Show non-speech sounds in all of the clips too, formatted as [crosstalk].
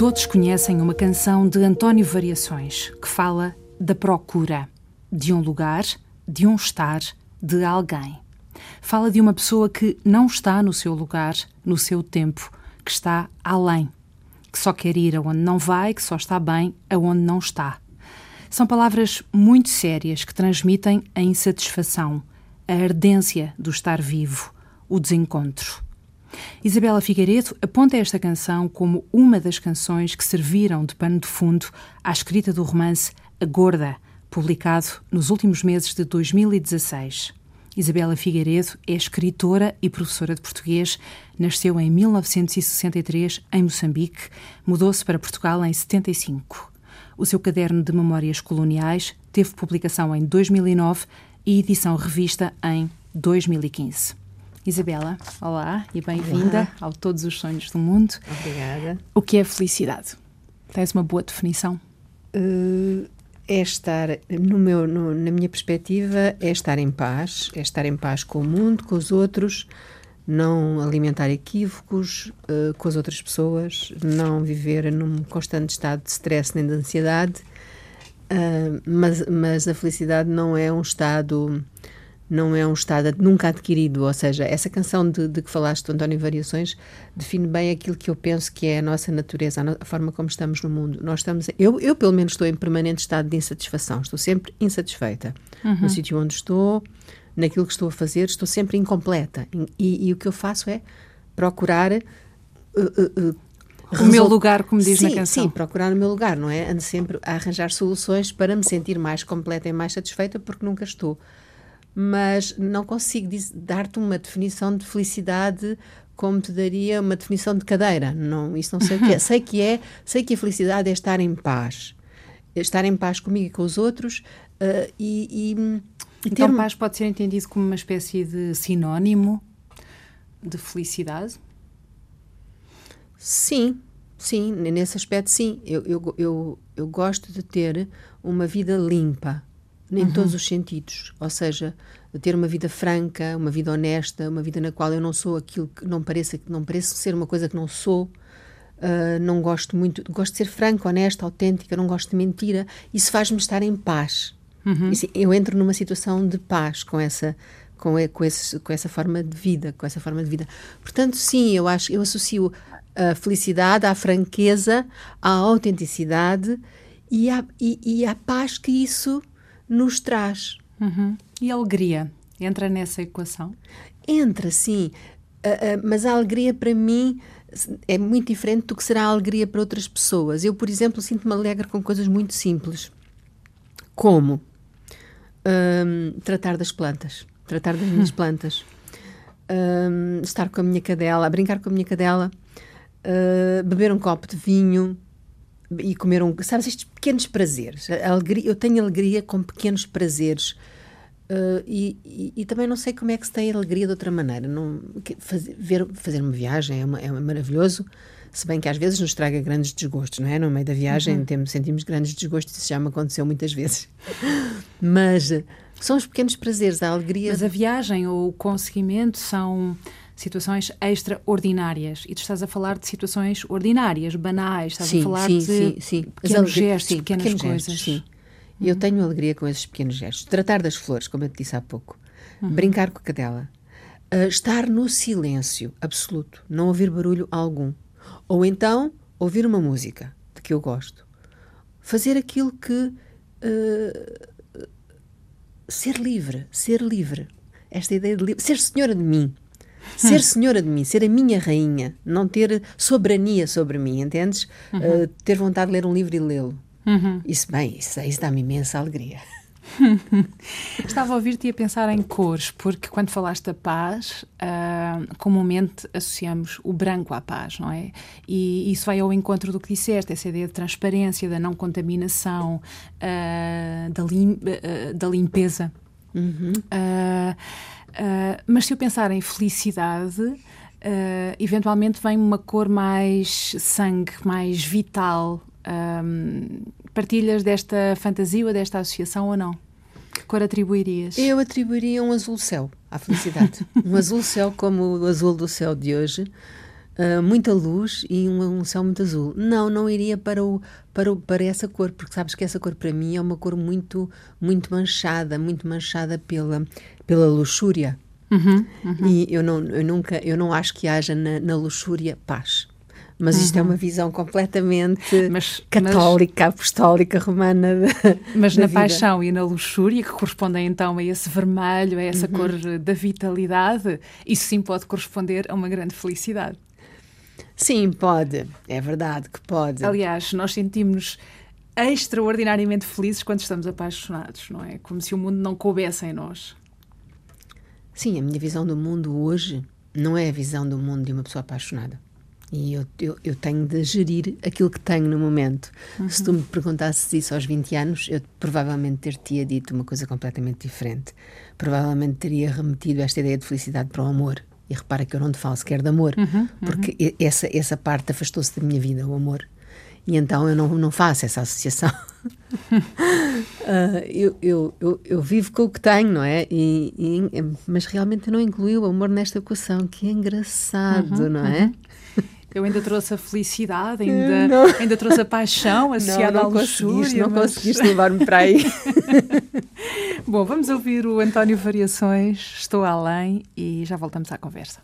Todos conhecem uma canção de António Variações que fala da procura, de um lugar, de um estar, de alguém. Fala de uma pessoa que não está no seu lugar, no seu tempo, que está além, que só quer ir aonde não vai, que só está bem aonde não está. São palavras muito sérias que transmitem a insatisfação, a ardência do estar vivo, o desencontro. Isabela Figueiredo aponta esta canção como uma das canções que serviram de pano de fundo à escrita do romance A Gorda, publicado nos últimos meses de 2016. Isabela Figueiredo é escritora e professora de português. Nasceu em 1963 em Moçambique, mudou-se para Portugal em 75. O seu caderno de memórias coloniais teve publicação em 2009 e edição revista em 2015. Isabela, olá e bem-vinda ao Todos os Sonhos do Mundo. Obrigada. O que é felicidade? Tens uma boa definição? Uh, é estar, no meu, no, na minha perspectiva, é estar em paz, é estar em paz com o mundo, com os outros, não alimentar equívocos uh, com as outras pessoas, não viver num constante estado de stress nem de ansiedade. Uh, mas, mas a felicidade não é um estado não é um estado nunca adquirido, ou seja, essa canção de, de que falaste do António Variações define bem aquilo que eu penso que é a nossa natureza, a, no, a forma como estamos no mundo. Nós estamos, eu, eu pelo menos estou em permanente estado de insatisfação, estou sempre insatisfeita uhum. no sítio onde estou, naquilo que estou a fazer, estou sempre incompleta e, e o que eu faço é procurar uh, uh, uh, o meu lugar, como diz sim, na canção. Sim, procurar o meu lugar, não é? Ando sempre a arranjar soluções para me sentir mais completa e mais satisfeita, porque nunca estou mas não consigo dar-te uma definição de felicidade como te daria uma definição de cadeira. Não, isso não sei o que é. Sei que é, sei que a felicidade é estar em paz. Estar em paz comigo e com os outros uh, e, e, Então, ter... paz pode ser entendido como uma espécie de sinónimo de felicidade? Sim, sim, nesse aspecto, sim. Eu, eu, eu, eu gosto de ter uma vida limpa em uhum. todos os sentidos, ou seja, ter uma vida franca, uma vida honesta, uma vida na qual eu não sou aquilo que não pareça que não pareço ser uma coisa que não sou. Uh, não gosto muito, gosto de ser franca, honesta, autêntica, não gosto de mentira. Isso faz-me estar em paz. Uhum. Isso, eu entro numa situação de paz com essa com, com, esse, com essa forma de vida, com essa forma de vida. Portanto, sim, eu acho, eu associo a felicidade à franqueza, à autenticidade e à, e, e à paz que isso nos traz. Uhum. E a alegria entra nessa equação? Entra, sim. Uh, uh, mas a alegria para mim é muito diferente do que será a alegria para outras pessoas. Eu, por exemplo, sinto-me alegre com coisas muito simples, como um, tratar das plantas, tratar das minhas plantas, um, estar com a minha cadela, brincar com a minha cadela, uh, beber um copo de vinho, e comer um. Sabes, estes pequenos prazeres. alegria, eu tenho alegria com pequenos prazeres. Uh, e, e, e, também não sei como é que se tem alegria de outra maneira. Não, fazer, ver, fazer uma viagem é, uma, é maravilhoso, se bem que às vezes nos traga grandes desgostos, não é? No meio da viagem uhum. temos, sentimos grandes desgostos, isso já me aconteceu muitas vezes. Mas uh, são os pequenos prazeres, a alegria. Mas a viagem ou o conseguimento são situações extraordinárias. E tu estás a falar de situações ordinárias, banais, estás sim, a falar sim, de sim, sim. pequenos gestos, sim, pequenas pequenos coisas. Gestos, sim. Uhum. Eu tenho alegria com esses pequenos gestos. Tratar das flores, como eu te disse há pouco. Uhum. Brincar com a cadela. Uh, estar no silêncio absoluto, não ouvir barulho algum. Ou então ouvir uma música de que eu gosto. Fazer aquilo que. Uh, ser livre, ser livre. Esta ideia de livre, ser senhora de mim. Ser senhora de mim, ser a minha rainha, não ter soberania sobre mim, entendes? Uhum. Uh, ter vontade de ler um livro e lê-lo. Uhum. Isso, bem, isso, isso dá-me imensa alegria. [laughs] Estava a ouvir-te e a pensar em cores, porque quando falaste da paz, uh, comumente associamos o branco à paz, não é? E isso vai ao encontro do que disseste, essa ideia de transparência, da não contaminação, uh, da, lim uh, da limpeza. Uhum. Uh, mas se eu pensar em felicidade, uh, eventualmente vem uma cor mais sangue, mais vital. Um, partilhas desta fantasia ou desta associação ou não? Que cor atribuirias? Eu atribuiria um azul céu à felicidade. [laughs] um azul céu como o azul do céu de hoje. Uh, muita luz e um, um, céu muito azul. Não, não iria para, o, para, o, para essa cor, porque sabes que essa cor para mim é uma cor muito, muito manchada, muito manchada pela, pela luxúria. Uhum, uhum. E eu não, eu nunca, eu não acho que haja na, na luxúria paz. Mas isto é uhum. é uma visão completamente mas, católica, mas, apostólica, romana. Da, mas da na vida. paixão e na luxúria, que correspondem então a esse vermelho, a essa uhum. cor da vitalidade, isso sim pode corresponder a uma grande felicidade. Sim, pode. É verdade que pode. Aliás, nós sentimos extraordinariamente felizes quando estamos apaixonados, não é? Como se o mundo não coubesse em nós. Sim, a minha visão do mundo hoje não é a visão do mundo de uma pessoa apaixonada. E eu, eu, eu, tenho de gerir aquilo que tenho no momento. Uhum. Se tu me perguntasses isso aos 20 anos, eu provavelmente ter-te dito uma coisa completamente diferente. Provavelmente teria remetido esta ideia de felicidade para o amor. E repara que eu não te falo sequer de amor, uhum, uhum. porque essa, essa parte afastou-se da minha vida, o amor. E então eu não, não faço essa associação. uh, [laughs] eu, eu, eu, eu, vivo com o que tenho, não é? E, e, mas realmente eu não incluí o amor nesta equação, que é engraçado, uhum, não é? [laughs] Eu ainda trouxe a felicidade, ainda, ainda trouxe a paixão [laughs] associada não, não à luxúria. Não mas... conseguiste [laughs] levar-me para aí. [laughs] Bom, vamos ouvir o António Variações, Estou Além, e já voltamos à conversa.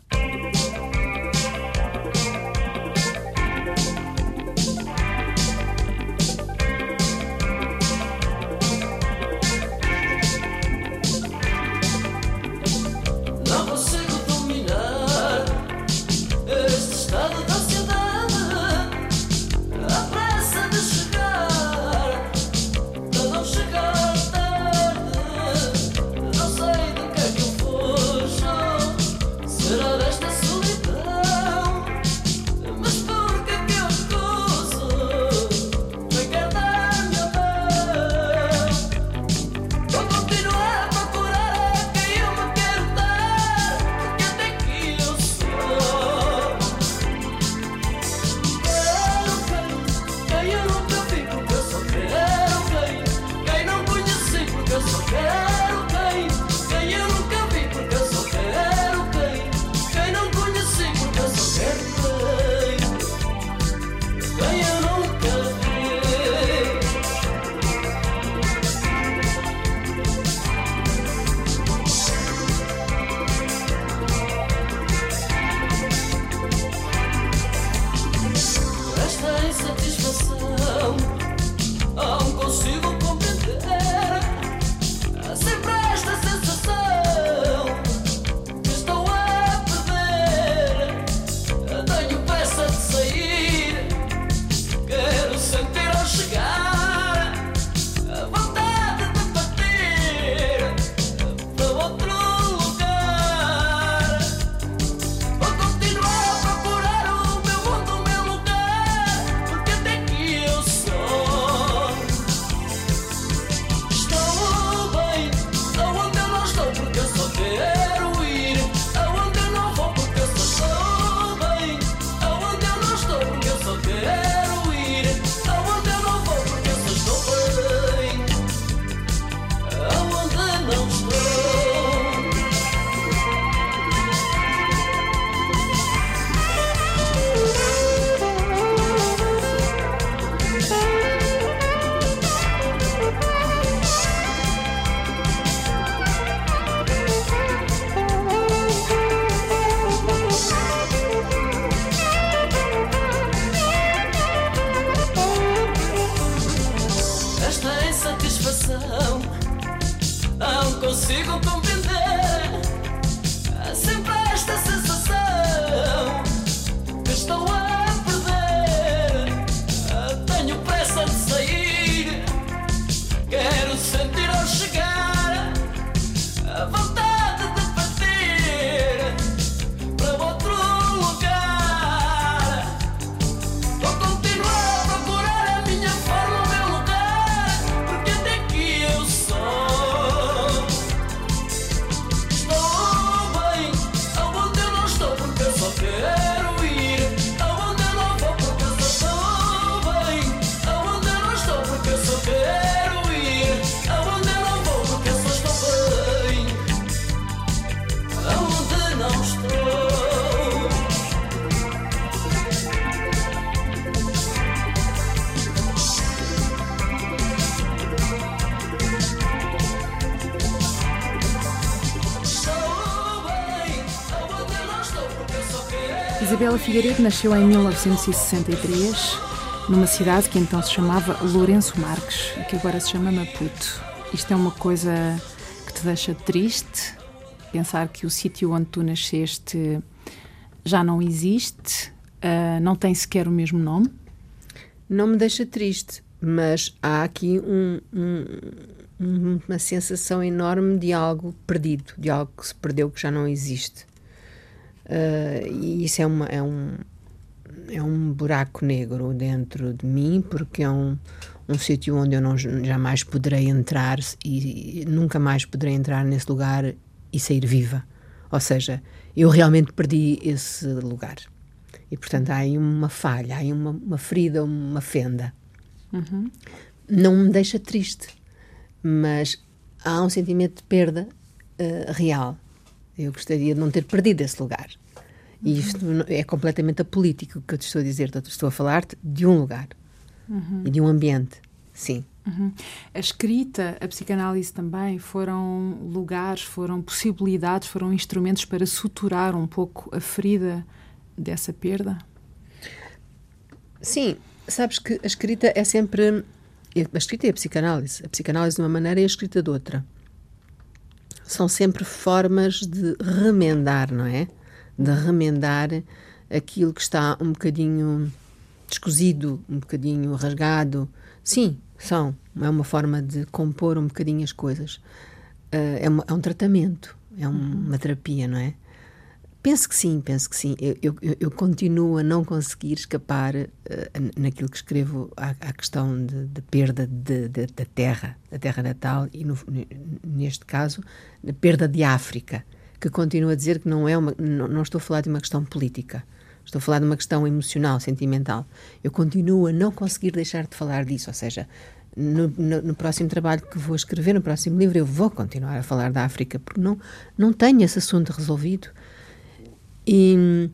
Figueiredo nasceu em 1963 numa cidade que então se chamava Lourenço Marques e que agora se chama Maputo. Isto é uma coisa que te deixa triste? Pensar que o sítio onde tu nasceste já não existe, uh, não tem sequer o mesmo nome? Não me deixa triste, mas há aqui um, um, uma sensação enorme de algo perdido, de algo que se perdeu, que já não existe. Uh, e isso é, uma, é, um, é um buraco negro dentro de mim, porque é um, um sítio onde eu não, jamais poderei entrar e, e nunca mais poderei entrar nesse lugar e sair viva. Ou seja, eu realmente perdi esse lugar. E, portanto, há aí uma falha, há aí uma, uma ferida, uma fenda. Uhum. Não me deixa triste, mas há um sentimento de perda uh, real. Eu gostaria de não ter perdido esse lugar. E uhum. isto é completamente apolítico que eu te estou a dizer. Estou a falar-te de um lugar uhum. e de um ambiente. Sim. Uhum. A escrita, a psicanálise também foram lugares, foram possibilidades, foram instrumentos para suturar um pouco a ferida dessa perda? Sim, sabes que a escrita é sempre. A escrita é a psicanálise. A psicanálise de uma maneira e a escrita de outra. São sempre formas de remendar, não é? De remendar aquilo que está um bocadinho descozido, um bocadinho rasgado. Sim, são. É uma forma de compor um bocadinho as coisas. Uh, é, uma, é, um tratamento, é uma terapia, não é? Penso que sim, penso que sim. Eu, eu, eu continuo a não conseguir escapar uh, naquilo que escrevo à, à questão de, de perda da terra, da terra natal e, no, neste caso, da perda de África, que continuo a dizer que não é uma. Não, não estou a falar de uma questão política. Estou a falar de uma questão emocional, sentimental. Eu continuo a não conseguir deixar de falar disso, ou seja, no, no, no, próximo trabalho que vou escrever, no próximo livro, eu vou continuar a falar da África, porque não, não tenho esse assunto resolvido. E,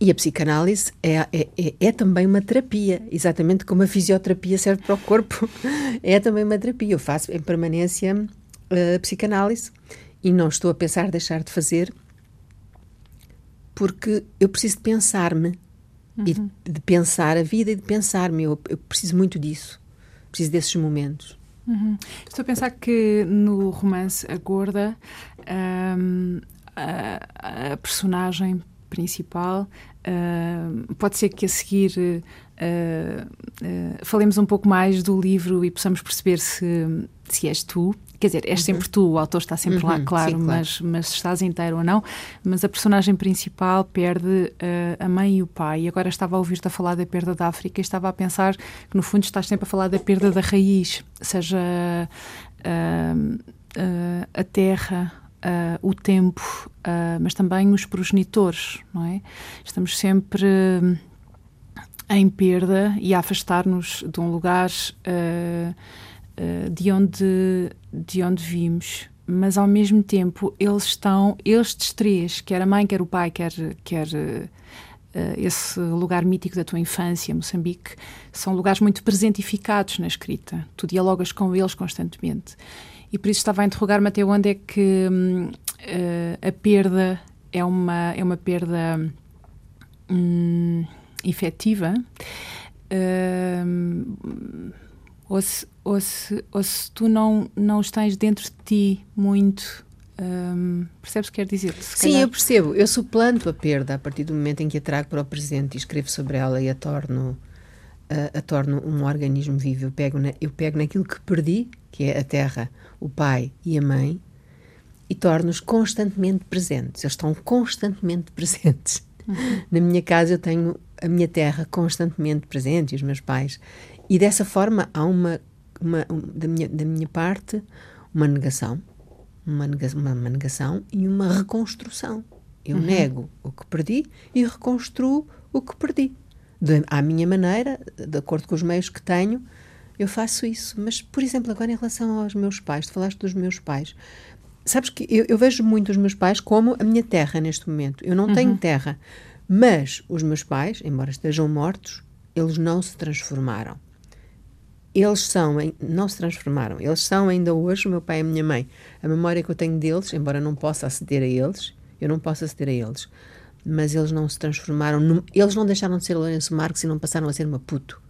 e a psicanálise é, é, é, é, também uma terapia, exatamente como a fisioterapia serve para o corpo, [laughs] é também uma terapia. Eu faço em permanência uh, psicanálise e não estou a pensar deixar de fazer porque eu preciso de pensar-me uhum. e de, de, pensar a vida e de pensar-me. Eu, eu, preciso muito disso, preciso desses momentos. Uhum. Estou a pensar que no romance A Gorda, um, a, a, personagem principal uh, pode ser que a seguir uh, uh, falemos um pouco mais do livro e possamos perceber se, se és tu Quer dizer, és sempre tu, o autor está sempre uhum, lá, claro, sim, claro, Mas, mas estás inteiro ou não. Mas a personagem principal perde a mãe e o pai. E agora estava a ouvir-te a falar da perda da África e estava a pensar que, no fundo, estás sempre a falar da perda da raiz, seja a terra, o tempo, mas também os progenitores, não é? Estamos sempre em perda e a afastar-nos de um lugar de onde de onde vimos, mas ao mesmo tempo eles estão, estes três, quer a mãe, quer o pai, quer, quer uh, esse lugar mítico da tua infância, Moçambique, são lugares muito presentificados na escrita. Tu dialogas com eles constantemente. E por isso estava a interrogar-me até onde é que uh, a perda é uma, é uma perda um, efetiva. Uh, ou se, ou se, ou se tu não, não os tens dentro de ti muito. Um, percebes o que quer dizer? Se Sim, calhar... eu percebo. Eu suplanto a perda a partir do momento em que a trago para o presente e escrevo sobre ela e a torno, a, a torno um organismo vivo. Eu pego, na, eu pego naquilo que perdi, que é a terra, o pai e a mãe, e torno-os constantemente presentes. Eles estão constantemente [laughs] presentes. Uhum. Na minha casa eu tenho a minha terra constantemente presente e os meus pais. E dessa forma há uma, uma um, da, minha, da minha parte, uma negação, uma negação, uma, uma negação e uma reconstrução. Eu uhum. nego o que perdi e reconstruo o que perdi. De, à minha maneira, de acordo com os meios que tenho, eu faço isso. Mas, por exemplo, agora em relação aos meus pais, tu falaste dos meus pais. Sabes que eu, eu vejo muito os meus pais como a minha terra neste momento. Eu não uhum. tenho terra. Mas os meus pais, embora estejam mortos, eles não se transformaram eles são, não se transformaram, eles são ainda hoje o meu pai e a minha mãe. A memória que eu tenho deles, embora não possa aceder a eles, eu não posso aceder a eles, mas eles não se transformaram, eles não deixaram de ser Lourenço Marques e não passaram a ser Maputo.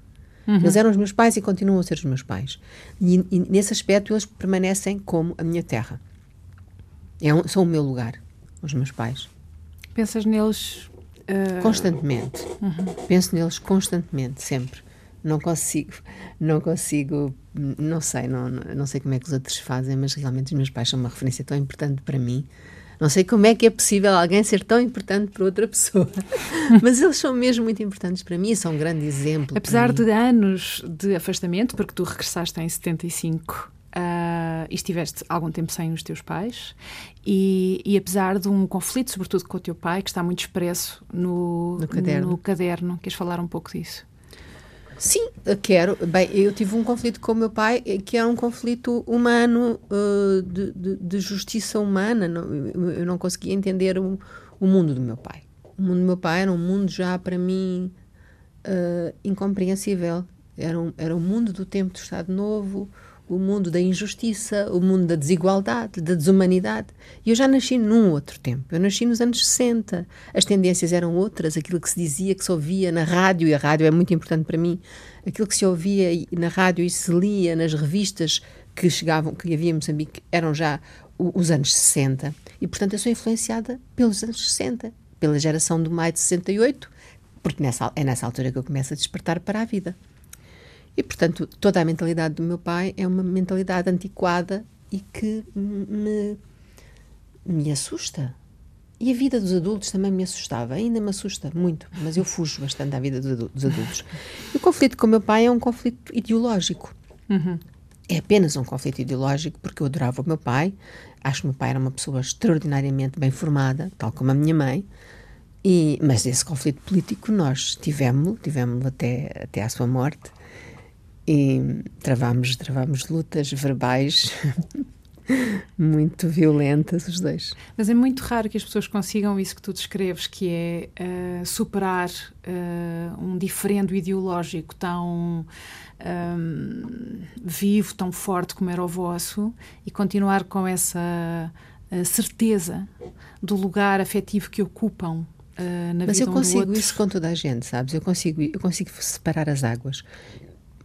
Uhum. Eles eram os meus pais e continuam a ser os meus pais. E, e nesse aspecto eles permanecem como a minha terra. É um, são o meu lugar, os meus pais. Pensas neles uh... constantemente? Uhum. Penso neles constantemente, sempre. Não consigo, não consigo, não sei, não, não sei como é que os outros fazem, mas realmente os meus pais são uma referência tão importante para mim não sei como é que é possível alguém ser tão importante para outra pessoa, [laughs] mas eles são mesmo muito importantes para mim e são um grande exemplo. Apesar de anos de afastamento, porque tu regressaste em 75 Uh, e estiveste algum tempo sem os teus pais, e, e, apesar de um conflito, sobretudo com o teu pai, que está muito expresso no, no, caderno. no caderno, queres falar um pouco disso? Sim, quero. Bem, eu tive um conflito com o meu pai que era um conflito humano, uh, de, de, de, justiça humana. Não, eu não conseguia entender o, o, mundo do meu pai. O mundo do meu pai era um mundo já para mim uh, incompreensível. Era um, era um mundo do tempo do Estado Novo, o mundo da injustiça, o mundo da desigualdade, da desumanidade. E eu já nasci num outro tempo. Eu nasci nos anos 60. As tendências eram outras, aquilo que se dizia, que se ouvia na rádio, e a rádio é muito importante para mim, aquilo que se ouvia na rádio e se lia nas revistas que chegavam, que havia em Moçambique, eram já os anos 60. E, portanto, eu sou influenciada pelos anos 60, pela geração do maio de 68, porque nessa, é nessa altura que eu começo a despertar para a vida. E, portanto, toda a mentalidade do meu pai é uma mentalidade antiquada e que me, me assusta. E a vida dos adultos também me assustava, ainda me assusta muito, mas eu fujo bastante da vida dos adultos. E o conflito com o meu pai é um conflito ideológico. Uhum. É apenas um conflito ideológico, porque eu adorava o meu pai, acho que o meu pai era uma pessoa extraordinariamente bem formada, tal como a minha mãe, e, mas esse conflito político nós tivemos, tivemos até, até à sua morte, e travámos, travámos lutas verbais [laughs] muito violentas, os dois. Mas é muito raro que as pessoas consigam isso que tu descreves, que é uh, superar uh, um diferendo ideológico tão um, vivo, tão forte como era o vosso, e continuar com essa uh, certeza do lugar afetivo que ocupam Uh, Mas eu consigo isso com toda a gente, sabes? Eu consigo, eu consigo separar as águas.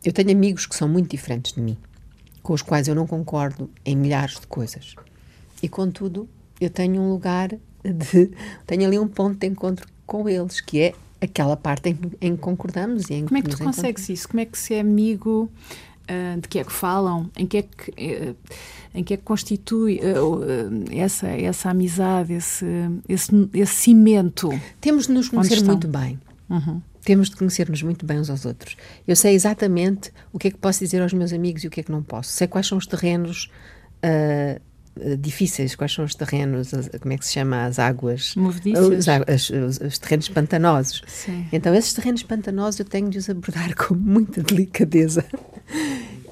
Eu tenho amigos que são muito diferentes de mim, com os quais eu não concordo em milhares de coisas. E contudo, eu tenho um lugar de. [laughs] tenho ali um ponto de encontro com eles, que é aquela parte em, em que concordamos e em Como é que tu consegues isso? Como é que se é amigo? Uh, de que é que falam? Em que é que, uh, em que, é que constitui uh, essa, essa amizade, esse, esse, esse cimento? Temos de nos conhecer muito bem. Uhum temos de conhecer-nos muito bem uns aos outros. Eu sei exatamente o que é que posso dizer aos meus amigos e o que é que não posso. Sei quais são os terrenos uh, difíceis, quais são os terrenos, como é que se chama, as águas... Os, os, os, terrenos pantanosos. Sim. Então, esses terrenos pantanosos eu tenho de os abordar [laughs] com muita delicadeza.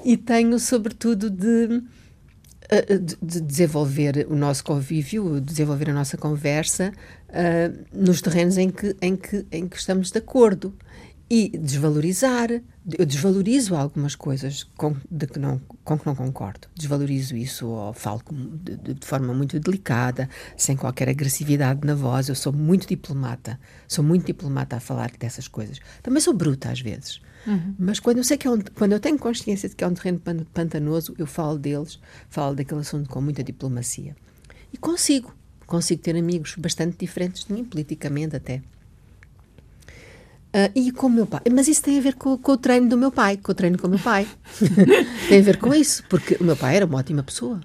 e tenho, sobretudo, de de desenvolver o nosso convívio, desenvolver a nossa conversa uh, nos terrenos em que, em, que, em que estamos de acordo e desvalorizar. Eu desvalorizo algumas coisas com, de que não, com que não concordo. Desvalorizo isso ou falo de, de, de, forma muito delicada, sem qualquer agressividade na voz. Eu sou muito diplomata. Sou muito diplomata a falar dessas coisas. Também sou bruta às vezes. Uhum. Mas quando eu sei que é um, quando eu tenho consciência de que é um terreno pantanoso, eu falo deles, falo daquele assunto com muita diplomacia. E consigo, consigo ter amigos bastante diferentes de mim, politicamente até. Uh, e com o meu pai. Mas isso tem a ver com, com, o treino do meu pai, com o treino com o meu pai. [laughs] tem a ver com isso, porque o meu pai era uma ótima pessoa.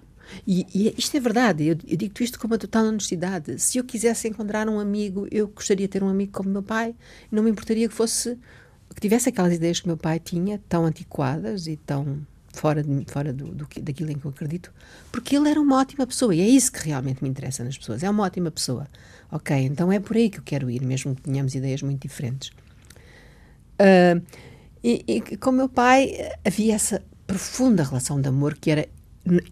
E, e isto é verdade, eu, eu digo isto com uma total honestidade. Se eu quisesse encontrar um amigo, eu gostaria de ter um amigo como meu pai, não me importaria que fosse que tivesse aquelas ideias que meu pai tinha, tão antiquadas e tão fora, de, fora do, do, daquilo em que eu acredito, porque ele era uma ótima pessoa e é isso que realmente me interessa nas pessoas. É uma ótima pessoa. Ok, então é por aí que eu quero ir, mesmo que tenhamos ideias muito diferentes. Uh, e, e com meu pai havia essa profunda relação de amor que era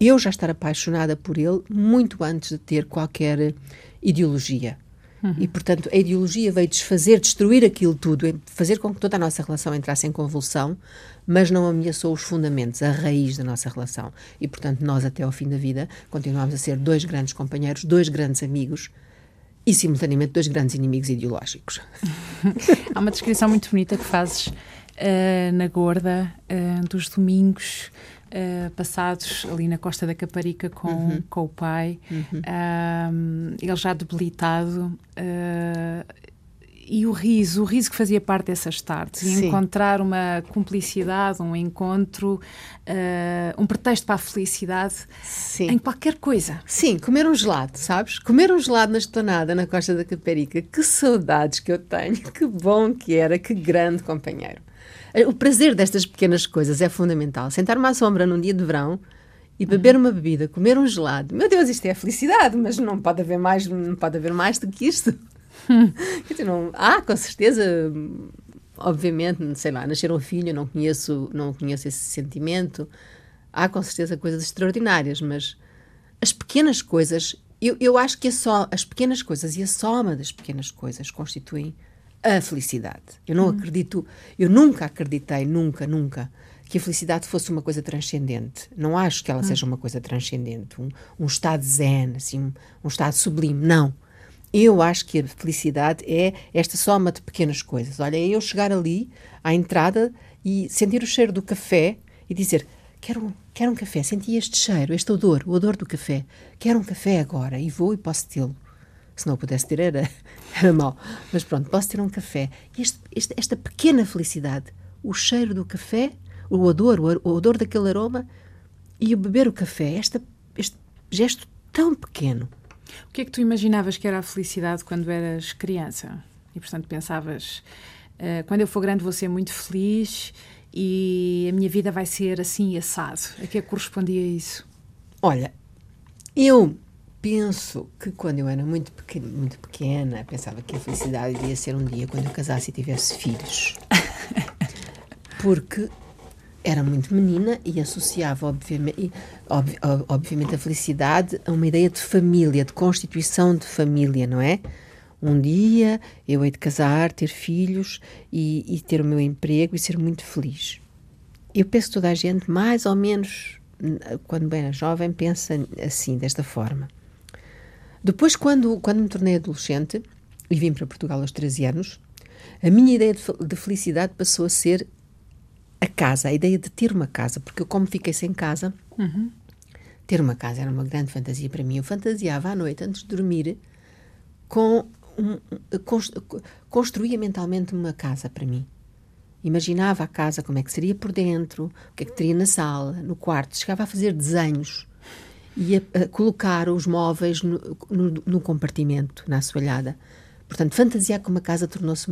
eu já estar apaixonada por ele muito antes de ter qualquer ideologia. Uhum. E, portanto, a ideologia veio desfazer, destruir aquilo tudo, fazer com que toda a nossa relação entrasse em convulsão, mas não ameaçou os fundamentos, a raiz da nossa relação. E, portanto, nós, até ao fim da vida, continuamos a ser dois grandes companheiros, dois grandes amigos e, simultaneamente, dois grandes inimigos ideológicos. [laughs] Há uma descrição muito bonita que fazes uh, na Gorda uh, dos domingos uh, passados ali na Costa da Caparica com, uhum. com o pai, uhum. ele já debilitado e o riso, o riso que fazia parte dessas tardes, e encontrar uma cumplicidade, um encontro, uh, um pretexto para a felicidade Sim. em qualquer coisa. Sim, comer um gelado, sabes? Comer um gelado na estonada, na Costa da Caparica, que saudades que eu tenho, [laughs] que bom que era, que grande companheiro. O prazer destas pequenas coisas é fundamental. Sentar-me à sombra num dia de verão e beber uma bebida, comer um gelado. Meu Deus, isto é a felicidade, mas não pode haver mais, não pode haver mais do que isto. [laughs] Não, ah, com certeza, obviamente, sei lá, nascer um filho, não conheço, não conheço esse sentimento. Há com certeza coisas extraordinárias, mas as pequenas coisas, eu, eu acho que é só as pequenas coisas e a soma das pequenas coisas constituem a felicidade. Eu não hum. acredito, eu nunca acreditei, nunca, nunca, que a felicidade fosse uma coisa transcendente. Não acho que ela hum. seja uma coisa transcendente, um, um estado zen, assim, um, um estado sublime. Não. Eu acho que a felicidade é esta soma de pequenas coisas. Olha, é eu chegar ali à entrada e sentir o cheiro do café e dizer: Quero, quero um café, senti este cheiro, este odor, o odor do café. Quero um café agora e vou e posso tê-lo. Se não pudesse ter, era, [laughs] era mau. Mas pronto, posso ter um café. E este, este, esta pequena felicidade, o cheiro do café, o odor, o, odor daquele aroma e o beber o café, esta, este gesto tão pequeno o que é que tu imaginavas que era a felicidade quando eras criança? E, portanto, pensavas, uh, quando eu for grande vou ser muito feliz e a minha vida vai ser assim assado. A que é que correspondia isso? Olha, eu penso que quando eu era muito pequena, muito pequena pensava que a felicidade iria ser um dia quando eu casasse e tivesse filhos. [laughs] Porque era muito menina e associava, obviamente, ob, obviamente, a felicidade a uma ideia de família, de constituição de família, não é? Um dia eu hei de casar, ter filhos e, e ter o meu emprego e ser muito feliz. Eu penso que toda a gente, mais ou menos, quando bem era jovem, pensa assim, desta forma. Depois, quando, quando me tornei adolescente e vim para Portugal aos 13 anos, a minha ideia de, de felicidade passou a ser a casa, a ideia de ter uma casa, porque eu, como fiquei sem casa, uhum. ter uma casa era uma grande fantasia para mim. Eu fantasiava à noite, antes de dormir, com um, construía mentalmente uma casa para mim. Imaginava a casa, como é que seria por dentro, o que é que teria na sala, no quarto. Chegava a fazer desenhos e a, a colocar os móveis no, no, no, compartimento, na assoalhada. Portanto, fantasiar com uma casa tornou-se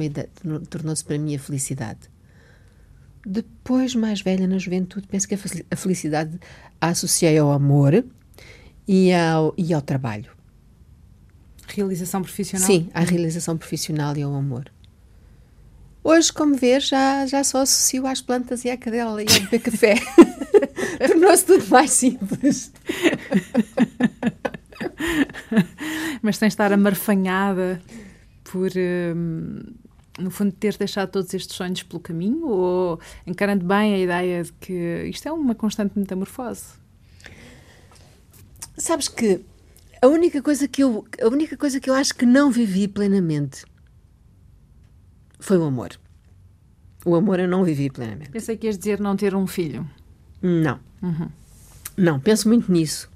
tornou para mim a felicidade. Depois, mais velha, na juventude, penso que a felicidade a associei ao amor e ao, e ao trabalho. Realização profissional? Sim, à realização profissional e ao amor. Hoje, como vês, já, já só associo às plantas e à cadela e ao beber café. [laughs] Tornou-se tudo mais simples. Mas tens de estar amarfanhada por. Hum no fundo, ter deixado todos estes sonhos pelo caminho ou encarando bem a ideia de que isto é uma constante metamorfose? Sabes que a única coisa que eu, a única coisa que eu acho que não vivi plenamente foi o amor. O amor eu não vivi plenamente. Pensei que ias dizer não ter um filho. Não. Uhum. Não, penso muito nisso.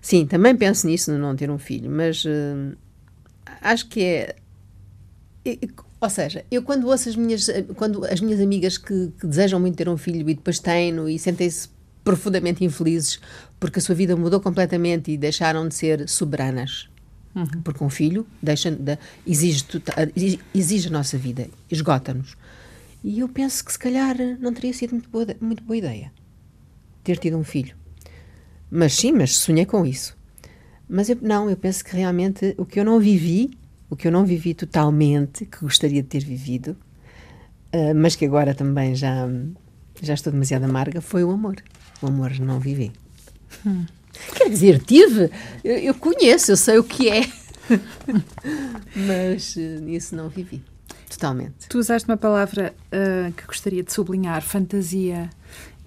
Sim, também penso nisso, no não ter um filho, mas uh, acho que é ou seja, eu quando ouço as minhas, quando as minhas amigas que, que desejam muito ter um filho e depois têm-no e sentem-se profundamente infelizes porque a sua vida mudou completamente e deixaram de ser soberanas. Uhum. Porque um filho deixa, de, exige, exige a nossa vida, esgota-nos. E eu penso que se calhar não teria sido muito boa, muito boa ideia ter tido um filho. Mas sim, mas sonhei com isso. Mas eu, não, eu penso que realmente o que eu não vivi o que eu não vivi totalmente, que gostaria de ter vivido, uh, mas que agora também já, já estou demasiado amarga, foi o amor. O amor não vivi. Hum. Quer dizer, tive, eu, eu, conheço, eu sei o que é, [laughs] mas uh, isso não vivi. Totalmente. Tu usaste uma palavra uh, que gostaria de sublinhar, fantasia,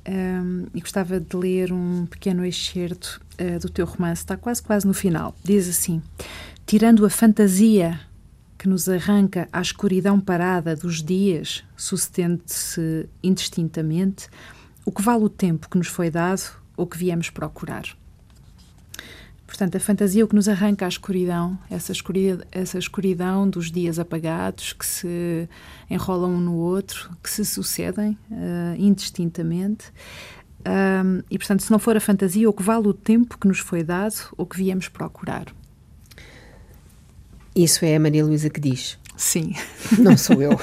um, e gostava de ler um pequeno excerto uh, do teu romance, está quase quase no final. Diz assim: tirando a fantasia que nos arranca à escuridão parada dos dias, sucedendo-se indistintamente, o que vale o tempo que nos foi dado ou que viemos procurar. Portanto, a fantasia é o que nos arranca à escuridão, essa escuridão, essa escuridão dos dias apagados que se enrolam um no outro, que se sucedem uh, indistintamente. Um, e, portanto, se não for a fantasia, o que vale o tempo que nos foi dado ou que viemos procurar. Isso é a Maria Luísa que diz. Sim. Não sou [laughs] eu.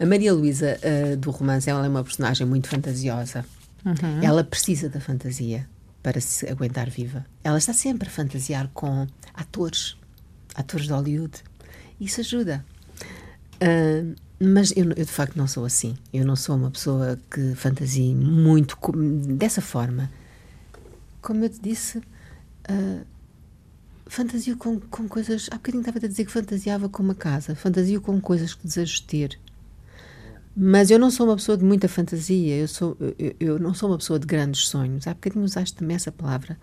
a Maria Luísa uh, do romance ela é uma personagem muito fantasiosa. Uhum. Ela precisa da fantasia para se aguentar viva. Ela está sempre a fantasiar com atores, atores de Hollywood. Isso ajuda. Uh, mas eu, eu, de facto não sou assim. Eu não sou uma pessoa que fantasie muito dessa forma. Como eu te disse, uh, fantasio com, com coisas. Há bocadinho estava a dizer que fantasiava com uma casa, fantasio com coisas que desejo ter. Mas eu não sou uma pessoa de muita fantasia, eu, sou, eu, eu não sou uma pessoa de grandes sonhos. Há bocadinho usaste também essa palavra,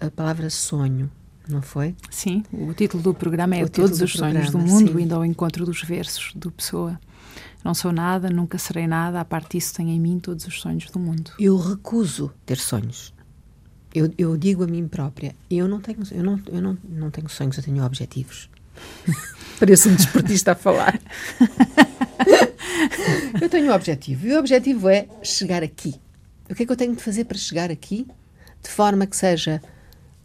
a palavra sonho, não foi? Sim, o título do programa é o Todos os Sonhos do Mundo, sim. indo ao encontro dos versos do Pessoa. Não sou nada, nunca serei nada, a parte disso tenho em mim todos os sonhos do mundo. Eu recuso ter sonhos eu, eu digo a mim própria, eu não tenho, eu não, eu não, não tenho sonhos, eu tenho objetivos. [laughs] Pareço um desportista a falar. [laughs] eu tenho um objetivo e o objetivo é chegar aqui. O que é que eu tenho de fazer para chegar aqui de forma que seja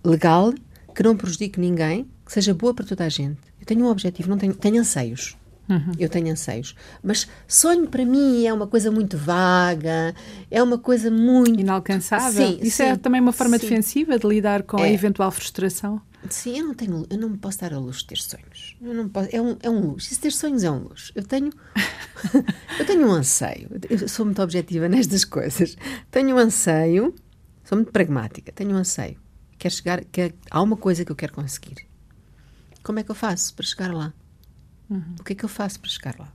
legal, que não prejudique ninguém, que seja boa para toda a gente? Eu tenho um objetivo, não tenho, tenho anseios. Uhum. Eu tenho anseios. Mas sonho para mim é uma coisa muito vaga, é uma coisa muito. Inalcançável. Sim, Isso é sim, é também uma forma sim. defensiva de lidar com é. a eventual frustração. Sim, eu não tenho, eu não me posso dar a luz de ter sonhos. Eu não posso, é um, é um luxo. Se ter sonhos é um luxo. Eu tenho, [laughs] eu tenho um anseio. Eu sou muito objetiva nestas coisas. Tenho um anseio, sou muito pragmática. Tenho um anseio. Quero chegar, quer, há uma coisa que eu quero conseguir. Como é que eu faço para chegar lá? Uhum. O que é que eu faço para chegar lá?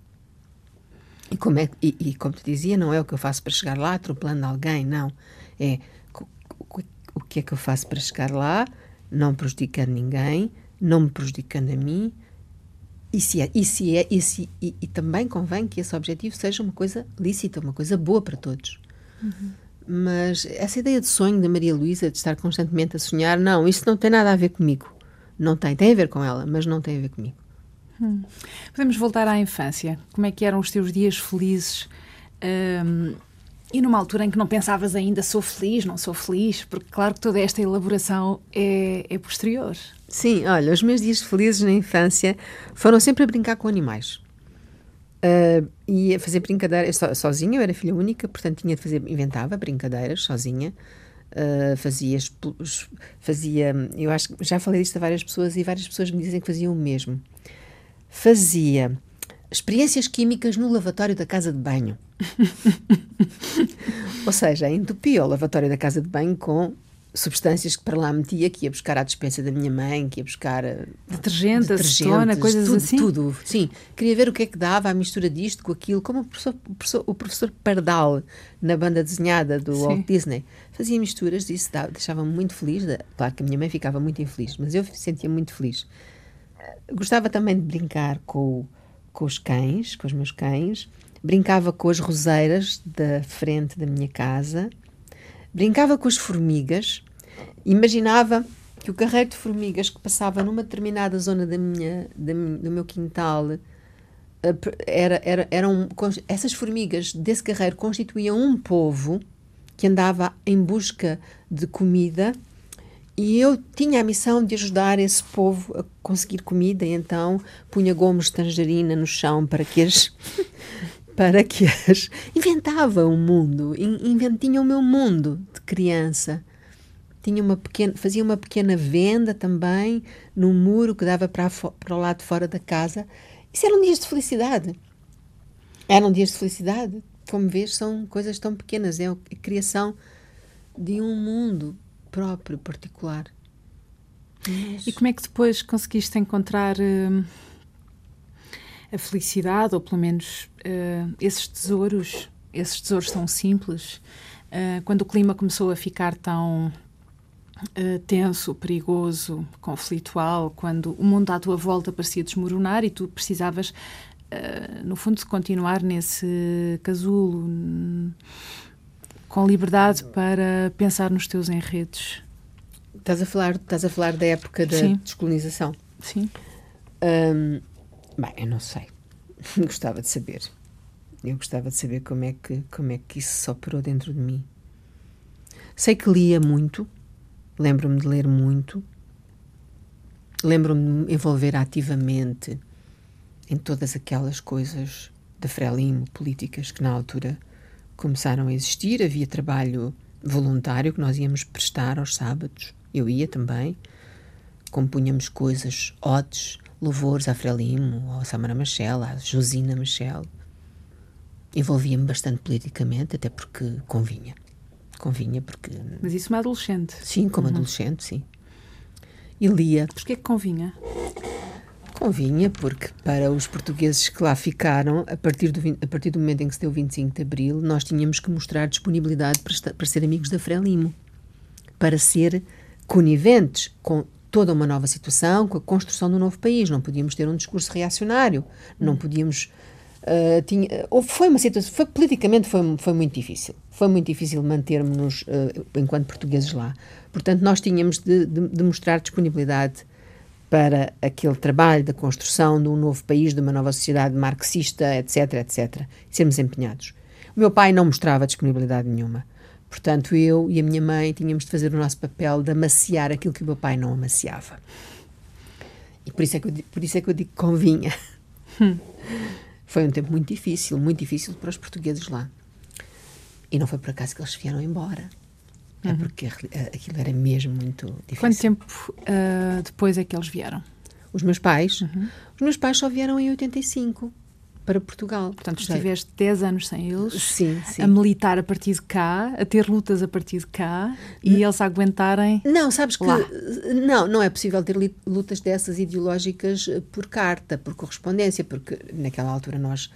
E como, é, e, e, como te dizia, não é o que eu faço para chegar lá atropelando alguém, não. É o, o que é que eu faço para chegar lá, não prejudicando ninguém, não me prejudicando a mim. E, se é, e, se é, e, se, e, e também convém que esse objetivo seja uma coisa lícita, uma coisa boa para todos. Uhum. Mas essa ideia de sonho da Maria Luísa, de estar constantemente a sonhar, não, isso não tem nada a ver comigo. Não tem, tem a ver com ela, mas não tem a ver comigo. Hum. Podemos voltar à infância. Como é que eram os teus dias felizes? Um, e numa altura em que não pensavas ainda sou feliz, não sou feliz, porque claro que toda esta elaboração é, é posterior. Sim, olha, os meus dias felizes na infância foram sempre a brincar com animais. Uh, e a fazer brincadeiras so, sozinha, eu era filha única, portanto tinha de fazer, inventava brincadeiras sozinha. Uh, fazia, fazia, eu acho que já falei disto a várias pessoas e várias pessoas me dizem que faziam o mesmo fazia experiências químicas no lavatório da casa de banho. [laughs] Ou seja, entupia o lavatório da casa de banho com substâncias que para lá metia, que ia buscar à dispensa da minha mãe, que ia buscar uh, detergente, acetona, coisas tudo, assim. Tudo, sim. Queria ver o que é que dava a mistura disto com aquilo, como o professor, o professor, o professor Pardal na banda desenhada do sim. Walt Disney. Fazia misturas e isso deixava-me muito feliz. Claro que a minha mãe ficava muito infeliz, mas eu sentia muito feliz. Gostava também de brincar com, com os cães, com os meus cães. Brincava com as roseiras da frente da minha casa. Brincava com as formigas. Imaginava que o carreiro de formigas que passava numa determinada zona da minha, da, do meu quintal eh, era, era, eram essas formigas desse carreiro constituíam um povo que andava em busca de comida e eu tinha a missão de ajudar esse povo a conseguir comida, e então punha gomos de tangerina no chão para que as. Para que as. [laughs] inventava o um mundo, invent, tinha o meu mundo de criança. Tinha uma pequena, fazia uma pequena venda também no muro que dava para, para o lado fora da casa. Isso eram dias de felicidade. Eram dias de felicidade. Como vês, são coisas tão pequenas. É a criação de um mundo próprio, particular. Mas... E como é que depois conseguiste encontrar uh, a felicidade, ou pelo menos uh, esses tesouros, esses tesouros tão simples, uh, quando o clima começou a ficar tão uh, tenso, perigoso, conflitual, quando o mundo à tua volta parecia desmoronar e tu precisavas, uh, no fundo, de continuar nesse casulo, com liberdade para pensar nos teus enredos. Estás a falar, estás a falar da época da Sim. descolonização? Sim. Um, bem, eu não sei. [laughs] gostava de saber. Eu gostava de saber como é que como é que isso se operou dentro de mim. Sei que lia muito, lembro-me de ler muito, lembro-me de me envolver ativamente em todas aquelas coisas da Frelimo, políticas que na altura começaram a existir. Havia trabalho voluntário que nós íamos prestar aos sábados. Eu ia também. Compunhamos coisas, odes, louvores à Frelimo, ao Samara Machel, à Josina Machel. Envolvia-me bastante politicamente, até porque convinha convinha porque... Mas isso uma adolescente? Sim, como uhum. adolescente, sim. E lia. Porquê que convinha? Convinha porque para os portugueses que lá ficaram, a partir, do, a partir do momento em que se deu 25 de Abril, nós tínhamos que mostrar disponibilidade para, para ser amigos da Frelimo, para ser coniventes com toda uma nova situação, com a construção do novo país. Não podíamos ter um discurso reacionário, não podíamos Uh, tinha, foi uma situação, foi, politicamente foi, foi muito difícil. Foi muito difícil mantermos-nos uh, enquanto portugueses lá. Portanto, nós tínhamos de, de, de, mostrar disponibilidade para aquele trabalho da construção de um novo país, de uma nova sociedade marxista, etc, etc. E sermos empenhados. O meu pai não mostrava disponibilidade nenhuma. Portanto, eu e a minha mãe tínhamos de fazer o nosso papel de amaciar aquilo que o meu pai não amaciava. E por isso é que eu, por isso é que eu digo que convinha. Hum. Foi um tempo muito difícil, muito difícil para os portugueses lá. E não foi por acaso que eles vieram embora. É uhum. É porque aquilo era mesmo muito difícil. Quanto tempo uh, depois é que eles vieram? Os meus pais? Uhum. Os meus pais só vieram em 85 para Portugal. Portanto, estiveste 10 anos sem eles, sim, sim. a militar a partir de cá, a ter lutas a partir de cá e eles aguentarem. Não, sabes que não, não é possível ter lutas dessas ideológicas por carta, por correspondência, porque naquela altura nós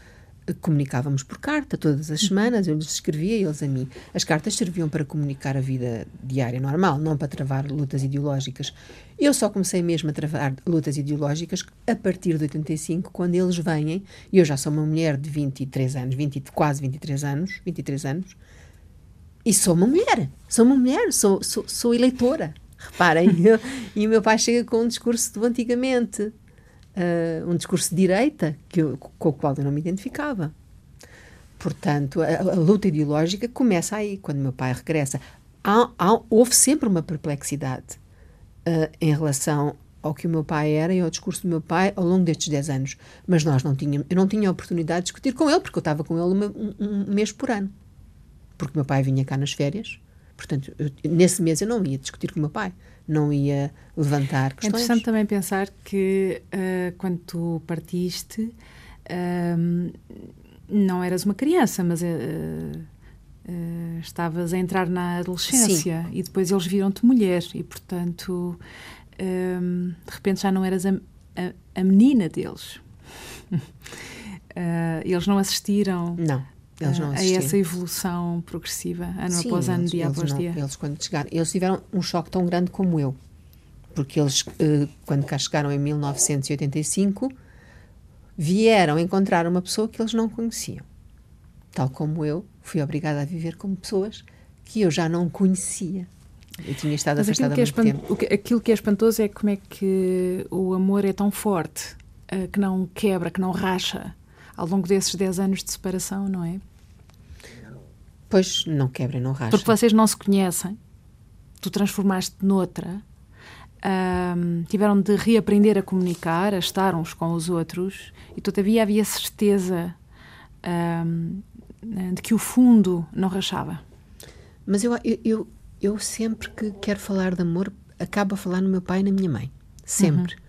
comunicávamos por carta todas as semanas, eu lhes escrevia e eles a mim. As cartas serviam para comunicar a vida diária normal, não para travar lutas ideológicas. Eu só comecei mesmo a travar lutas ideológicas a partir de 85, quando eles vêm, e eu já sou uma mulher de 23 anos, 20, quase 23 anos, 23 anos, e sou uma mulher, sou uma mulher, sou, sou, sou eleitora. Reparem, [laughs] e o meu pai chega com um discurso do antigamente uh, um discurso de direita que eu, com o qual eu não me identificava. Portanto, a, a, luta ideológica começa aí, quando meu pai regressa. Há, há, houve sempre uma perplexidade uh, em relação ao que o meu pai era e ao discurso do meu pai ao longo destes 10 anos. Mas nós não tínhamos, eu não tinha oportunidade de discutir com ele, porque eu estava com ele uma, um, um, mês por ano. Porque meu pai vinha cá nas férias. Portanto, eu, nesse mês eu não ia discutir com o meu pai não ia levantar questões. É interessante também pensar que uh, quando tu partiste uh, não eras uma criança, mas uh, estavas a entrar na adolescência Sim. e depois eles viram-te mulher e, portanto, ehm, de repente já não eras a, a, a menina deles. [laughs] eles não assistiram. Não. Eles não a essa evolução progressiva, ano Sim, após ano, eles, dia eles após não, dia. Eles, quando chegaram, eles tiveram um choque tão grande como eu. Porque eles, eh, quando cá chegaram em 1985, vieram encontrar uma pessoa que eles não conheciam. Tal como eu, fui obrigada a viver como pessoas que eu já não conhecia. Eu tinha estado Mas afastada há muito tempo. Que, aquilo que é espantoso é como é que o amor é tão forte, uh, que não quebra, que não racha ao longo desses 10 anos de separação, não é? Pois, não quebra, não racha. Porque vocês não se conhecem, tu transformaste noutra, um, tiveram de reaprender a comunicar, a estar uns com os outros, e todavia havia certeza um, de que o fundo não rachava. Mas eu, eu, eu, eu, sempre que quero falar de amor, acabo a falar no meu pai e na minha mãe. Sempre. Uhum.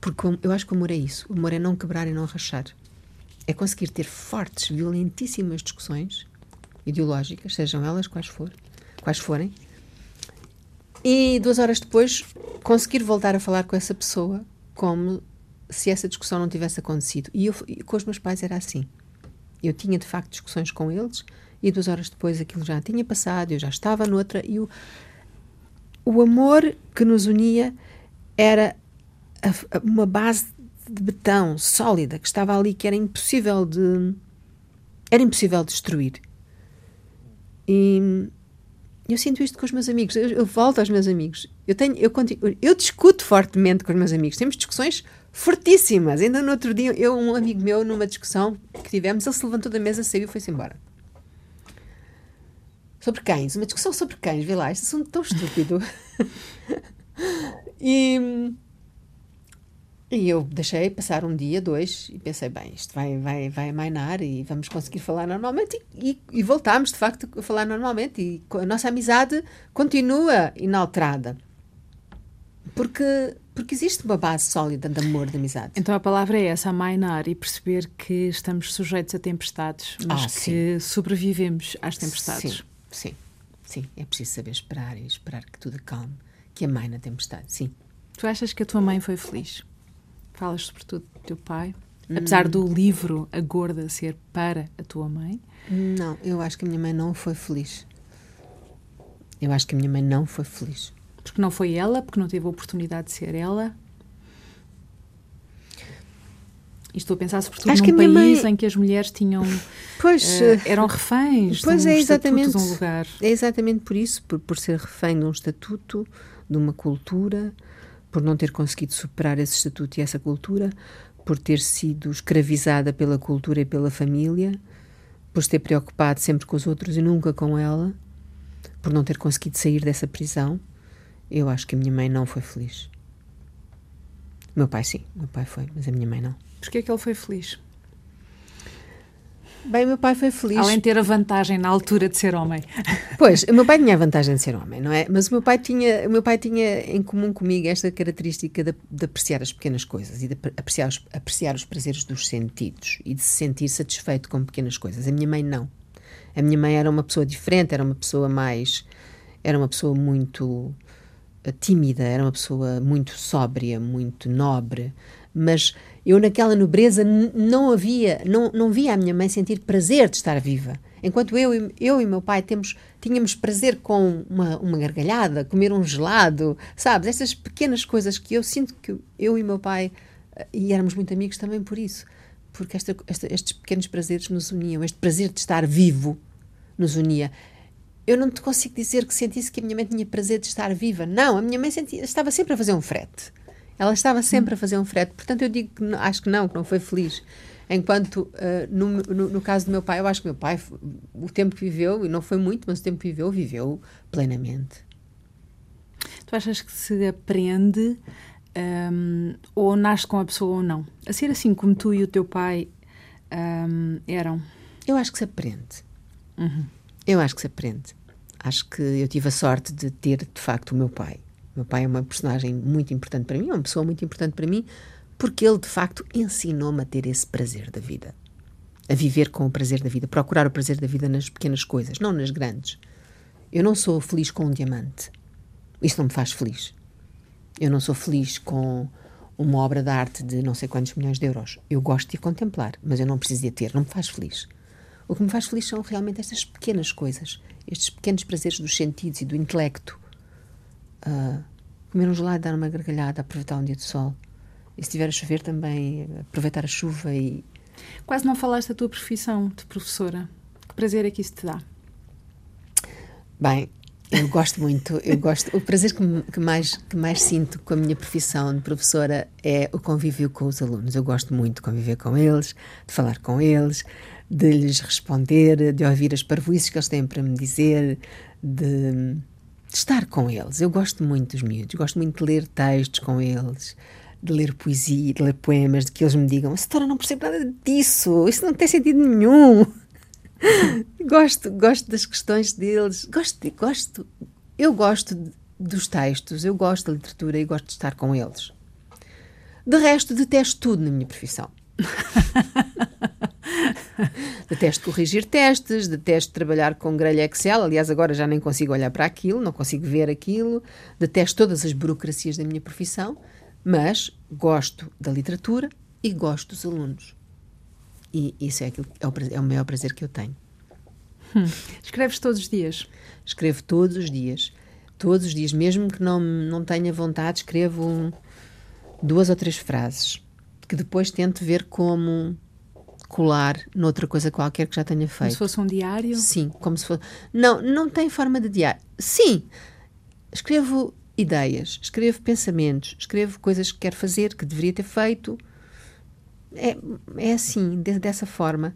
Porque eu acho que o amor é isso. O amor é não quebrar e não rachar é conseguir ter fortes, violentíssimas discussões ideológicas, sejam elas quais, for, quais forem, e duas horas depois conseguir voltar a falar com essa pessoa como se essa discussão não tivesse acontecido. E, eu, com os meus pais era assim. Eu tinha de facto discussões com eles e duas horas depois aquilo já tinha passado, eu já estava noutra e o, o amor que nos unia era a, a, uma base de betão sólida que estava ali que era impossível de era impossível destruir. E eu sinto isto com os meus amigos. Eu, eu volto aos meus amigos. Eu tenho, eu, continuo, eu discuto fortemente com os meus amigos. Temos discussões fortíssimas. Ainda no outro dia, eu um amigo meu numa discussão que tivemos, ele se levantou da mesa, saiu e foi-se embora. Sobre cães, uma discussão sobre cães, vê lá, este assunto tão estúpido. [laughs] e e eu deixei passar um dia, dois, e pensei, bem, isto vai, vai, vai amainar e vamos conseguir falar normalmente. E, e, e voltámos, de facto, a falar normalmente. E a nossa amizade continua inalterada. Porque, porque existe uma base sólida de amor, de amizade. Então a palavra é essa, amainar, e perceber que estamos sujeitos a tempestades, mas ah, que sobrevivemos às tempestades. Sim, sim, sim. É preciso saber esperar e esperar que tudo calme, que amaine a tempestade, sim. Tu achas que a tua mãe foi feliz? Falas sobretudo do teu pai, hum. apesar do livro A Gorda ser para a tua mãe. Não, eu acho que a minha mãe não foi feliz. Eu acho que a minha mãe não foi feliz. Porque não foi ela, porque não teve a oportunidade de ser ela. E estou a pensar sobretudo acho num país mãe... em que as mulheres tinham pois, uh, eram reféns pois de um é exatamente, de um lugar. É exatamente por isso, por, por ser refém de um estatuto, de uma cultura, por não ter conseguido superar esse estatuto e essa cultura, por ter sido escravizada pela cultura e pela família, por se ter preocupado sempre com os outros e nunca com ela, por não ter conseguido sair dessa prisão. Eu acho que a minha mãe não foi feliz. Meu pai sim, meu pai foi, mas a minha mãe não. Porquê é que ele foi feliz? Bem, meu pai foi feliz. Além de ter a vantagem na altura de ser homem. [laughs] Pois, o meu pai tinha a vantagem de ser homem, não é? Mas o meu pai tinha, o meu pai tinha em comum comigo esta característica de, de apreciar as pequenas coisas e de apreciar os, apreciar os prazeres dos sentidos e de se sentir satisfeito com pequenas coisas. A minha mãe não. A minha mãe era uma pessoa diferente, era uma pessoa mais. Era uma pessoa muito eh, tímida, era uma pessoa muito sóbria, muito nobre, mas eu naquela nobreza não havia, não, não via a minha mãe sentir prazer de estar viva. Enquanto eu, eu e meu pai temos, tínhamos prazer com uma, uma gargalhada, comer um gelado, sabes? Essas pequenas coisas que eu sinto que eu e meu pai, eh, e éramos muito amigos também por isso, porque esta, esta, estes pequenos prazeres nos uniam, este prazer de estar vivo nos unia. Eu não te consigo dizer que sentisse que a minha mãe tinha prazer de estar viva. Não, a minha mãe sentia, estava sempre a fazer um frete. Ela estava sempre a fazer um frete. Portanto, eu digo que acho que não, que não foi feliz. Enquanto, uh, no, no, no, caso do meu pai, eu acho que meu pai, o tempo que viveu, e não foi muito, mas o tempo que viveu, viveu plenamente. Tu achas que se aprende um, ou nasce com a pessoa ou não? A ser assim como tu e o teu pai um, eram? Eu acho que se aprende. Uhum. Eu acho que se aprende. Acho que eu tive a sorte de ter, de facto, o meu pai. Meu pai é uma personagem muito importante para mim, é uma pessoa muito importante para mim, porque ele de facto ensinou-me a ter esse prazer da vida. A viver com o prazer da vida, procurar o prazer da vida nas pequenas coisas, não nas grandes. Eu não sou feliz com um diamante. Isso não me faz feliz. Eu não sou feliz com uma obra de arte de não sei quantos milhões de euros. Eu gosto de a contemplar, mas eu não preciso de a ter, não me faz feliz. O que me faz feliz são realmente estas pequenas coisas, estes pequenos prazeres dos sentidos e do intelecto uh, comer um gelado, dar uma gargalhada, aproveitar um dia de sol. E se estiver a chover também, aproveitar a chuva e... Quase não falaste da tua profissão de professora. Que prazer é que isso te dá? Bem, eu gosto muito, eu gosto. O prazer que, que, mais, que mais sinto com a minha profissão de professora é o convívio com os alunos. Eu gosto muito de conviver com eles, de falar com eles, de lhes responder, de ouvir as parvoices que eles têm para me dizer, de de estar com eles. Eu gosto muito dos miúdos, gosto muito de ler textos com eles, de ler poesia, de ler poemas, de que eles me digam: a senhora não percebe nada disso, isso não tem sentido nenhum. [laughs] gosto, gosto das questões deles, gosto, gosto, eu gosto dos textos, eu gosto da literatura e gosto de estar com eles. De resto, detesto tudo na minha profissão. [laughs] [laughs] detesto corrigir testes, detesto trabalhar com grelha Excel. Aliás, agora já nem consigo olhar para aquilo, não consigo ver aquilo. Detesto todas as burocracias da minha profissão, mas gosto da literatura e gosto dos alunos. E isso é, aquilo, é, o, é o maior prazer que eu tenho. Hum. Escreves todos os dias? Escrevo todos os dias. Todos os dias, mesmo que não, não tenha vontade, escrevo um, duas ou três frases que depois tento ver como colar noutra coisa qualquer que já tenha feito. Como se fosse um diário? Sim, como se fosse. Não, não tem forma de diário. Sim, escrevo ideias, escrevo pensamentos, escrevo coisas que quero fazer, que deveria ter feito. É, é assim, de, dessa forma.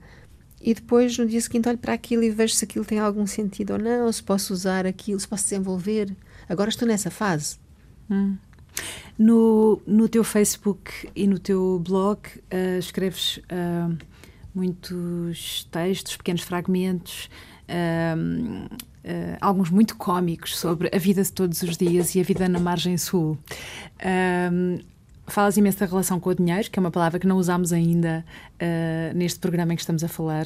E depois, no dia seguinte, olho para aquilo e vejo se aquilo tem algum sentido ou não, se posso usar aquilo, se posso desenvolver. Agora estou nessa fase. Hum. No, no teu Facebook e no teu blog uh, escreves uh, muitos textos, pequenos fragmentos, uh, alguns muito cômicos sobre a vida de todos os dias e a vida na margem sul. falas imenso da relação com o dinheiro, que é uma palavra que não usamos ainda neste programa em que estamos a falar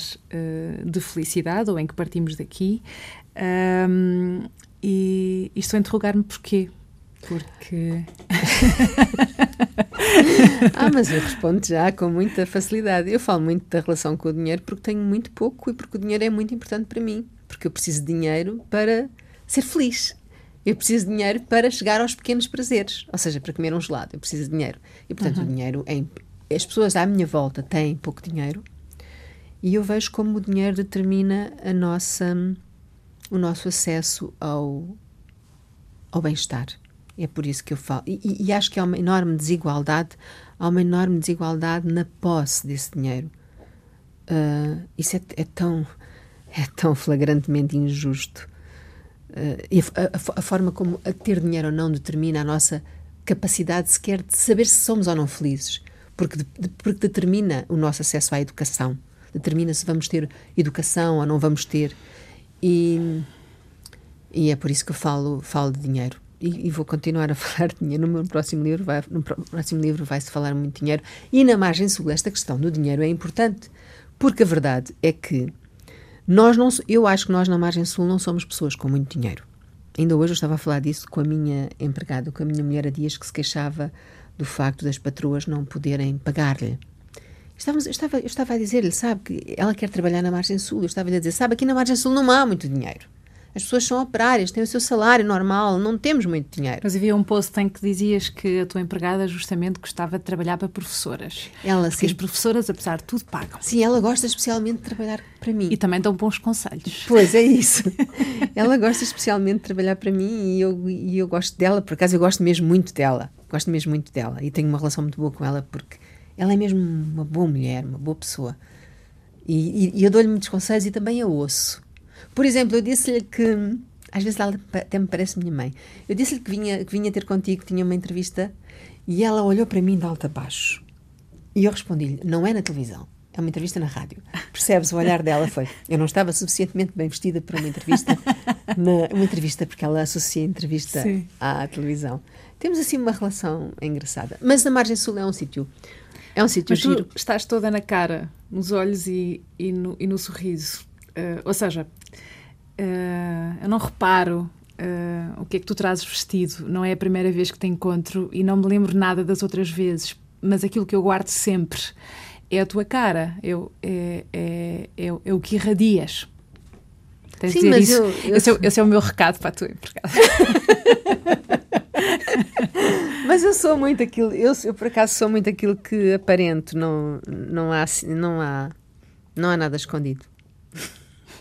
de felicidade ou em que partimos daqui. e, e estou a interrogar-me porquê porque. [laughs] ah, mas eu respondo já com muita facilidade. Eu falo muito da relação com o dinheiro porque tenho muito pouco e porque o dinheiro é muito importante para mim. Porque eu preciso de dinheiro para ser feliz. Eu preciso de dinheiro para chegar aos pequenos prazeres, ou seja, para comer um gelado. Eu preciso de dinheiro. E, portanto, uhum. o dinheiro é. As pessoas à minha volta têm pouco dinheiro e eu vejo como o dinheiro determina a nossa, o nosso acesso ao, ao bem-estar. É por isso que eu falo. E, e, acho que há uma enorme desigualdade, há uma enorme desigualdade na posse desse dinheiro. Uh, isso é, é, tão, é tão flagrantemente injusto. Uh, a, a, a, forma como a ter dinheiro ou não determina a nossa capacidade sequer de saber se somos ou não felizes. Porque, de, porque determina o nosso acesso à educação. Determina se vamos ter educação ou não vamos ter. E, e é por isso que eu falo, falo de dinheiro e, e, vou continuar a [laughs] falar de dinheiro. No meu próximo livro vai, no próximo livro vai-se falar muito dinheiro. E na margem sul, esta questão do dinheiro é importante, porque a verdade é que nós não, eu acho que nós na margem sul não somos pessoas com muito dinheiro. Ainda hoje eu estava a falar disso com a minha empregada, com a minha mulher há dias que se queixava do facto das patroas não poderem pagar-lhe. Estávamos, eu, estava, eu estava a dizer-lhe, sabe, que ela quer trabalhar na margem sul. Eu estava a dizer, sabe, aqui na margem sul não há muito dinheiro. As pessoas são operárias, têm o seu salário normal, não temos muito dinheiro. Mas havia um post em que dizias que a tua empregada justamente gostava de trabalhar para professoras. Ela, porque sim. as professoras, apesar de tudo, pagam. Sim, ela gosta especialmente de trabalhar para mim. E também dão bons conselhos. Pois é isso. [laughs] ela gosta especialmente de trabalhar para mim e eu, e eu gosto dela, por acaso eu gosto mesmo muito dela. Gosto mesmo muito dela e tenho uma relação muito boa com ela porque ela é mesmo uma boa mulher, uma boa pessoa. E, e, e eu dou-lhe muitos conselhos e também a ouço. Por exemplo, eu disse-lhe que. Às vezes ela até me parece minha mãe. Eu disse-lhe que vinha, que vinha ter contigo, que tinha uma entrevista, e ela olhou para mim de alto a baixo. E eu respondi-lhe: não é na televisão, é uma entrevista na rádio. Percebes? O olhar dela foi: eu não estava suficientemente bem vestida para uma entrevista, na, uma entrevista, porque ela associa a entrevista Sim. à televisão. Temos assim uma relação engraçada. Mas a Margem Sul é um sítio. É um sítio giro. Estás toda na cara, nos olhos e, e, no, e no sorriso. Uh, ou seja, uh, eu não reparo uh, o que é que tu trazes vestido. Não é a primeira vez que te encontro e não me lembro nada das outras vezes, mas aquilo que eu guardo sempre é a tua cara, eu, é, é, é, é o que irradias. Tens Sim, mas isso. Eu, eu... Esse, é, [laughs] esse, é, o meu recado para a tua empregada. mas eu sou muito aquilo, eu, eu por acaso sou muito aquilo que aparento, não, não, há, não, há, não há nada escondido.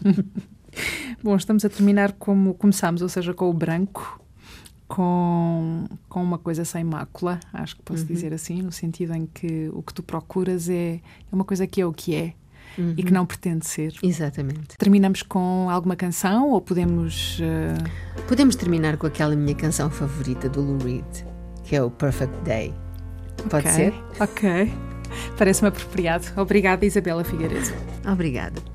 [laughs] Bom, estamos a terminar como começámos, ou seja, com o branco, com, com uma coisa sem mácula, acho que posso uhum. dizer assim, no sentido em que o que tu procuras é, é uma coisa que é o que é. Uhum. E que uhum. não pretende ser. Exatamente. Terminamos com alguma canção ou podemos. Uh... Podemos terminar com aquela minha canção favorita do Lou Reed, que é o Perfect Day. Pode okay. ser? Ok. Parece-me apropriado. Obrigada, Isabela Figueiredo. Obrigada.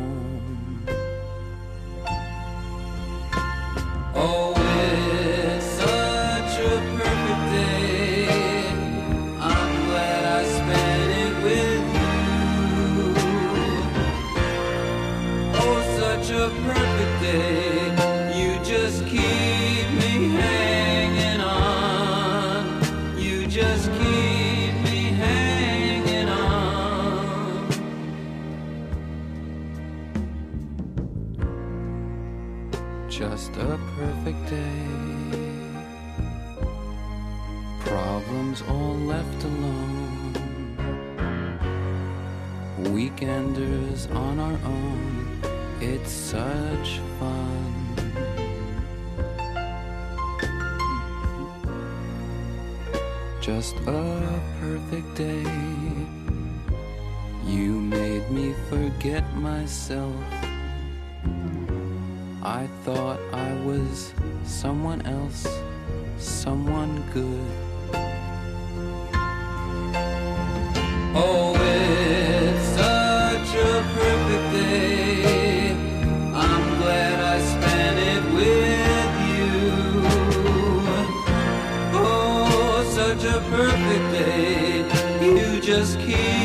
Just keep